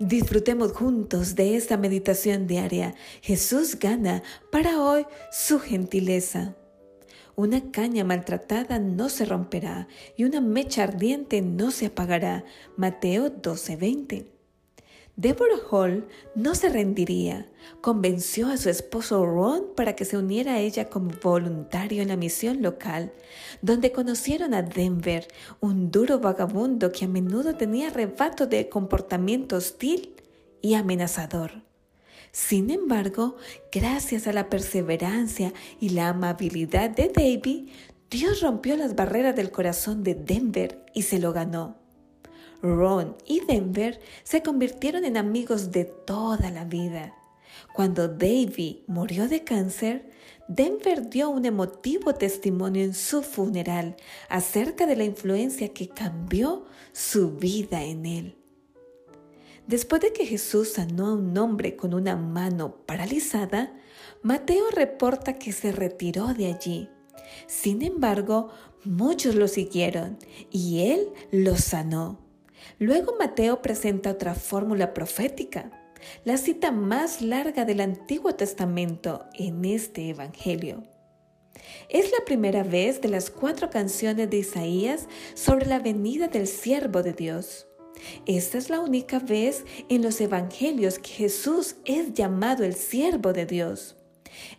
Disfrutemos juntos de esta meditación diaria. Jesús gana para hoy su gentileza. Una caña maltratada no se romperá y una mecha ardiente no se apagará. Mateo 12:20. Deborah Hall no se rendiría. Convenció a su esposo Ron para que se uniera a ella como voluntario en la misión local, donde conocieron a Denver, un duro vagabundo que a menudo tenía arrebato de comportamiento hostil y amenazador. Sin embargo, gracias a la perseverancia y la amabilidad de Davy, Dios rompió las barreras del corazón de Denver y se lo ganó. Ron y Denver se convirtieron en amigos de toda la vida. Cuando Davy murió de cáncer, Denver dio un emotivo testimonio en su funeral acerca de la influencia que cambió su vida en él. Después de que Jesús sanó a un hombre con una mano paralizada, Mateo reporta que se retiró de allí. Sin embargo, muchos lo siguieron y él los sanó. Luego Mateo presenta otra fórmula profética, la cita más larga del Antiguo Testamento en este Evangelio. Es la primera vez de las cuatro canciones de Isaías sobre la venida del siervo de Dios. Esta es la única vez en los Evangelios que Jesús es llamado el siervo de Dios.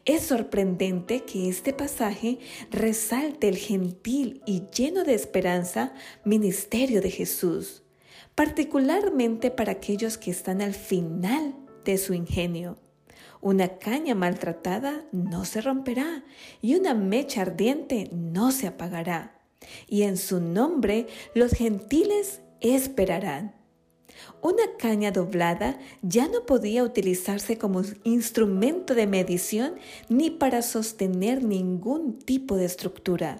Es sorprendente que este pasaje resalte el gentil y lleno de esperanza ministerio de Jesús particularmente para aquellos que están al final de su ingenio. Una caña maltratada no se romperá y una mecha ardiente no se apagará. Y en su nombre los gentiles esperarán. Una caña doblada ya no podía utilizarse como instrumento de medición ni para sostener ningún tipo de estructura.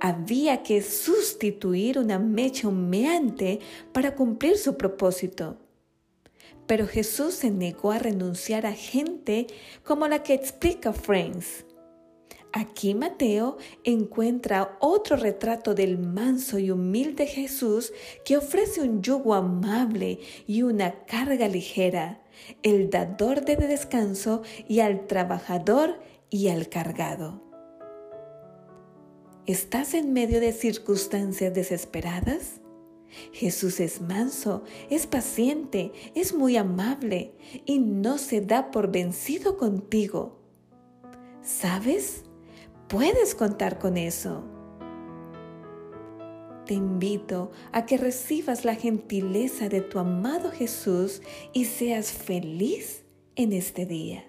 Había que sustituir una mecha humeante para cumplir su propósito. Pero Jesús se negó a renunciar a gente como la que explica Friends. Aquí Mateo encuentra otro retrato del manso y humilde Jesús que ofrece un yugo amable y una carga ligera, el dador de descanso y al trabajador y al cargado. ¿Estás en medio de circunstancias desesperadas? Jesús es manso, es paciente, es muy amable y no se da por vencido contigo. ¿Sabes? Puedes contar con eso. Te invito a que recibas la gentileza de tu amado Jesús y seas feliz en este día.